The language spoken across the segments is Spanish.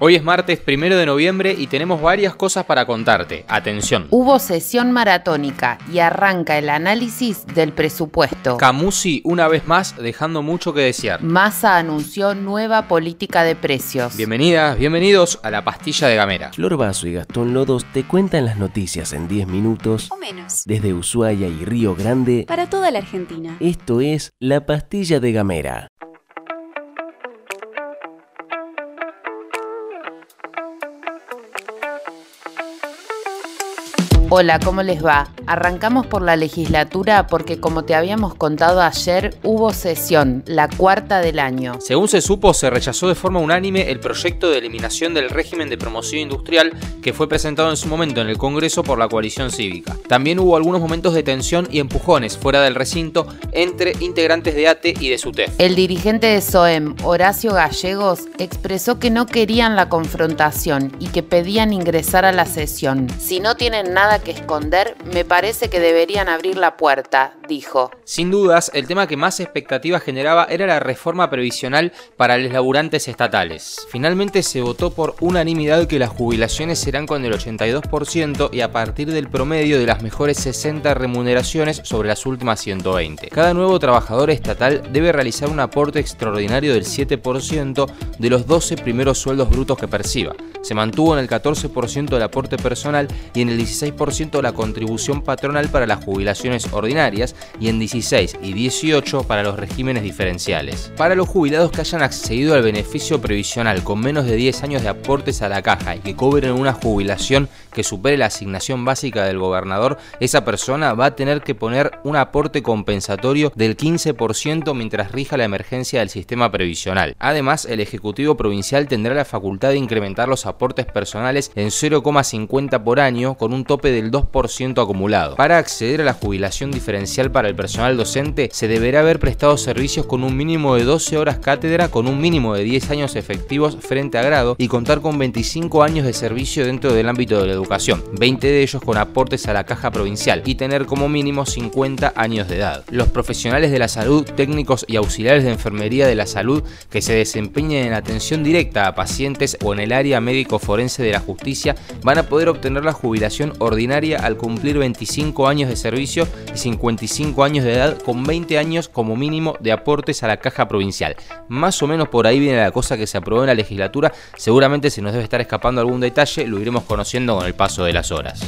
Hoy es martes primero de noviembre y tenemos varias cosas para contarte. Atención. Hubo sesión maratónica y arranca el análisis del presupuesto. Camusi una vez más dejando mucho que desear. Massa anunció nueva política de precios. Bienvenidas, bienvenidos a la pastilla de Gamera. Flor Vaso y Gastón Lodos te cuentan las noticias en 10 minutos o menos. desde Ushuaia y Río Grande. Para toda la Argentina. Esto es La Pastilla de Gamera. Hola, ¿cómo les va? Arrancamos por la legislatura porque como te habíamos contado ayer, hubo sesión, la cuarta del año. Según se supo, se rechazó de forma unánime el proyecto de eliminación del régimen de promoción industrial que fue presentado en su momento en el Congreso por la coalición cívica. También hubo algunos momentos de tensión y empujones fuera del recinto entre integrantes de ATE y de SUTEF. El dirigente de SOEM, Horacio Gallegos, expresó que no querían la confrontación y que pedían ingresar a la sesión. Si no tienen nada que esconder, me parece que deberían abrir la puerta, dijo. Sin dudas, el tema que más expectativas generaba era la reforma previsional para los laburantes estatales. Finalmente se votó por unanimidad que las jubilaciones serán con el 82% y a partir del promedio de las mejores 60 remuneraciones sobre las últimas 120. Cada nuevo trabajador estatal debe realizar un aporte extraordinario del 7% de los 12 primeros sueldos brutos que perciba. Se mantuvo en el 14% el aporte personal y en el 16% la contribución patronal para las jubilaciones ordinarias y en 16 y 18 para los regímenes diferenciales. Para los jubilados que hayan accedido al beneficio previsional con menos de 10 años de aportes a la caja y que cobren una jubilación que supere la asignación básica del gobernador, esa persona va a tener que poner un aporte compensatorio del 15% mientras rija la emergencia del sistema previsional. Además, el Ejecutivo Provincial tendrá la facultad de incrementar los aportes personales en 0,50 por año con un tope del 2% acumulado. Para acceder a la jubilación diferencial para el personal docente, se deberá haber prestado servicios con un mínimo de 12 horas cátedra con un mínimo de 10 años efectivos frente a grado y contar con 25 años de servicio dentro del ámbito de la educación, 20 de ellos con aportes a la caja provincial y tener como mínimo 50 años de edad. Los profesionales de la salud, técnicos y auxiliares de enfermería de la salud que se desempeñen en atención directa a pacientes o en el área médico forense de la justicia van a poder obtener la jubilación ordinaria al cumplir 25 años de servicio y 55 años de edad con 20 años como mínimo de aportes a la caja provincial. Más o menos por ahí viene la cosa que se aprobó en la legislatura, seguramente se nos debe estar escapando algún detalle, lo iremos conociendo con el paso de las horas.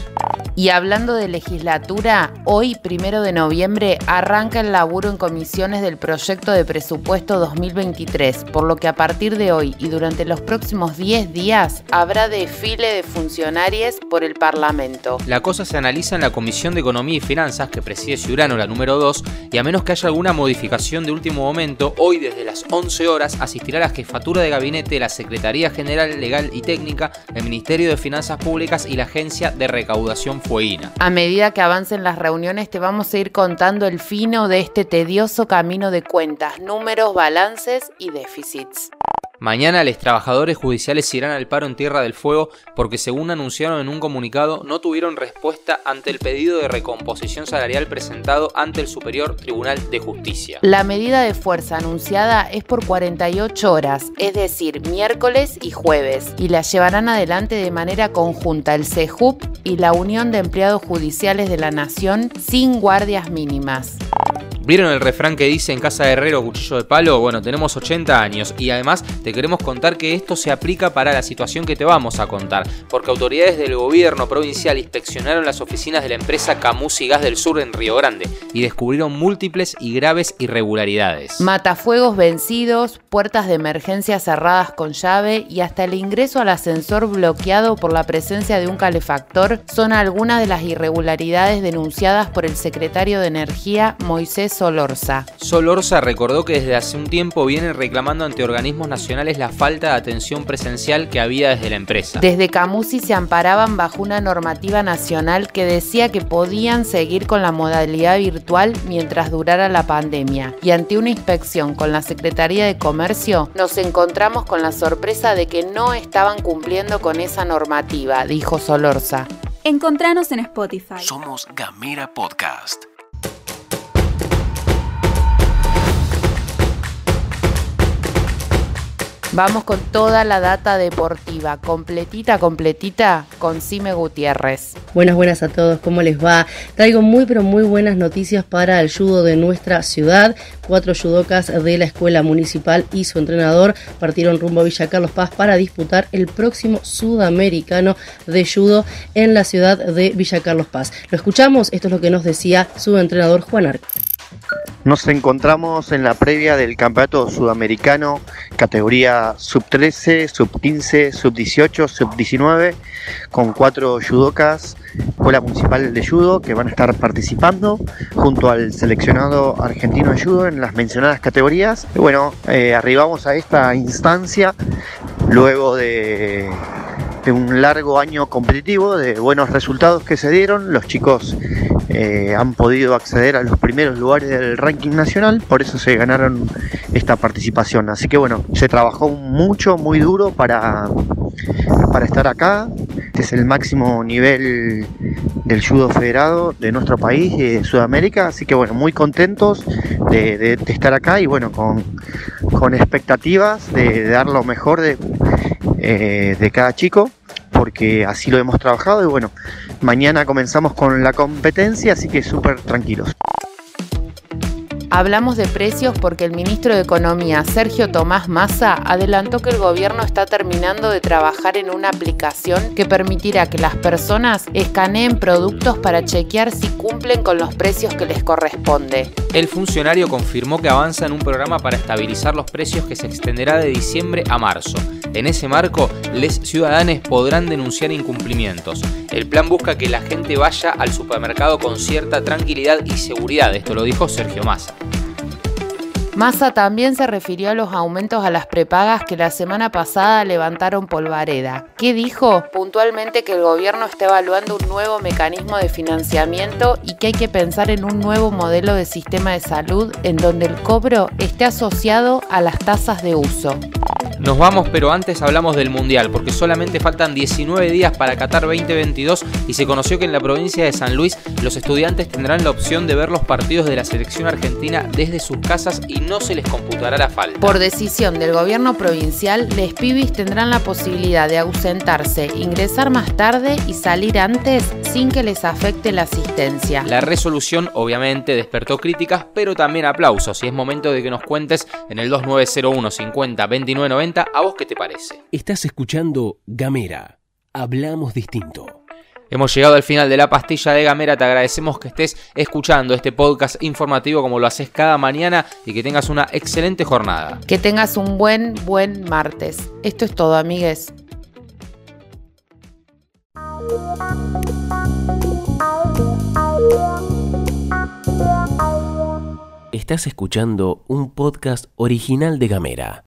Y hablando de legislatura, hoy, primero de noviembre, arranca el laburo en comisiones del proyecto de presupuesto 2023, por lo que a partir de hoy y durante los próximos 10 días habrá desfile de funcionarios por el Parlamento. La cosa se analiza en la Comisión de Economía y Finanzas que preside Ciurano, la número 2, y a menos que haya alguna modificación de último momento, hoy desde las 11 horas asistirá la jefatura de gabinete de la Secretaría General Legal y Técnica, el Ministerio de Finanzas Públicas y la Agencia de Recaudación Fueguina. A medida que avancen las reuniones te vamos a ir contando el fino de este tedioso camino de cuentas, números, balances y déficits. Mañana los trabajadores judiciales irán al paro en Tierra del Fuego porque según anunciaron en un comunicado no tuvieron respuesta ante el pedido de recomposición salarial presentado ante el Superior Tribunal de Justicia. La medida de fuerza anunciada es por 48 horas, es decir, miércoles y jueves, y la llevarán adelante de manera conjunta el CEJUP y la Unión de Empleados Judiciales de la Nación sin guardias mínimas. ¿Vieron el refrán que dice en casa de herrero cuchillo de palo? Bueno, tenemos 80 años y además te queremos contar que esto se aplica para la situación que te vamos a contar, porque autoridades del gobierno provincial inspeccionaron las oficinas de la empresa Camus y Gas del Sur en Río Grande y descubrieron múltiples y graves irregularidades. Matafuegos vencidos, puertas de emergencia cerradas con llave y hasta el ingreso al ascensor bloqueado por la presencia de un calefactor son algunas de las irregularidades denunciadas por el secretario de Energía Moisés Solorza. Solorza recordó que desde hace un tiempo vienen reclamando ante organismos nacionales la falta de atención presencial que había desde la empresa. Desde Camusi se amparaban bajo una normativa nacional que decía que podían seguir con la modalidad virtual mientras durara la pandemia. Y ante una inspección con la Secretaría de Comercio, nos encontramos con la sorpresa de que no estaban cumpliendo con esa normativa, dijo Solorza. Encontranos en Spotify. Somos Gamera Podcast. Vamos con toda la data deportiva, completita, completita, con Cime Gutiérrez. Buenas, buenas a todos, ¿cómo les va? Traigo muy, pero muy buenas noticias para el judo de nuestra ciudad. Cuatro judocas de la escuela municipal y su entrenador partieron rumbo a Villa Carlos Paz para disputar el próximo sudamericano de judo en la ciudad de Villa Carlos Paz. Lo escuchamos, esto es lo que nos decía su entrenador Juan Arco. Nos encontramos en la previa del Campeonato Sudamericano, categoría sub-13, sub-15, sub-18, sub-19, con cuatro judocas, Escuela Municipal de Judo, que van a estar participando junto al seleccionado argentino de judo en las mencionadas categorías. Bueno, eh, arribamos a esta instancia luego de de un largo año competitivo, de buenos resultados que se dieron. Los chicos eh, han podido acceder a los primeros lugares del ranking nacional, por eso se ganaron esta participación. Así que bueno, se trabajó mucho, muy duro para, para estar acá. Este es el máximo nivel del judo federado de nuestro país de Sudamérica. Así que bueno, muy contentos de estar acá y bueno, con, con expectativas de, de dar lo mejor de, eh, de cada chico, porque así lo hemos trabajado y bueno, mañana comenzamos con la competencia, así que súper tranquilos. Hablamos de precios porque el ministro de Economía, Sergio Tomás Massa, adelantó que el gobierno está terminando de trabajar en una aplicación que permitirá que las personas escaneen productos para chequear si cumplen con los precios que les corresponde. El funcionario confirmó que avanza en un programa para estabilizar los precios que se extenderá de diciembre a marzo. En ese marco, les ciudadanos podrán denunciar incumplimientos. El plan busca que la gente vaya al supermercado con cierta tranquilidad y seguridad, esto lo dijo Sergio Massa. Massa también se refirió a los aumentos a las prepagas que la semana pasada levantaron Polvareda. ¿Qué dijo? Puntualmente que el gobierno está evaluando un nuevo mecanismo de financiamiento y que hay que pensar en un nuevo modelo de sistema de salud en donde el cobro esté asociado a las tasas de uso. Nos vamos, pero antes hablamos del Mundial, porque solamente faltan 19 días para Qatar 2022 y se conoció que en la provincia de San Luis los estudiantes tendrán la opción de ver los partidos de la selección argentina desde sus casas y no se les computará la falta. Por decisión del gobierno provincial, les pibis tendrán la posibilidad de ausentarse, ingresar más tarde y salir antes sin que les afecte la asistencia. La resolución obviamente despertó críticas, pero también aplausos y es momento de que nos cuentes en el 2901 50 29 90 a vos qué te parece. Estás escuchando Gamera. Hablamos distinto. Hemos llegado al final de la pastilla de Gamera, te agradecemos que estés escuchando este podcast informativo como lo haces cada mañana y que tengas una excelente jornada. Que tengas un buen, buen martes. Esto es todo, amigues. Estás escuchando un podcast original de Gamera.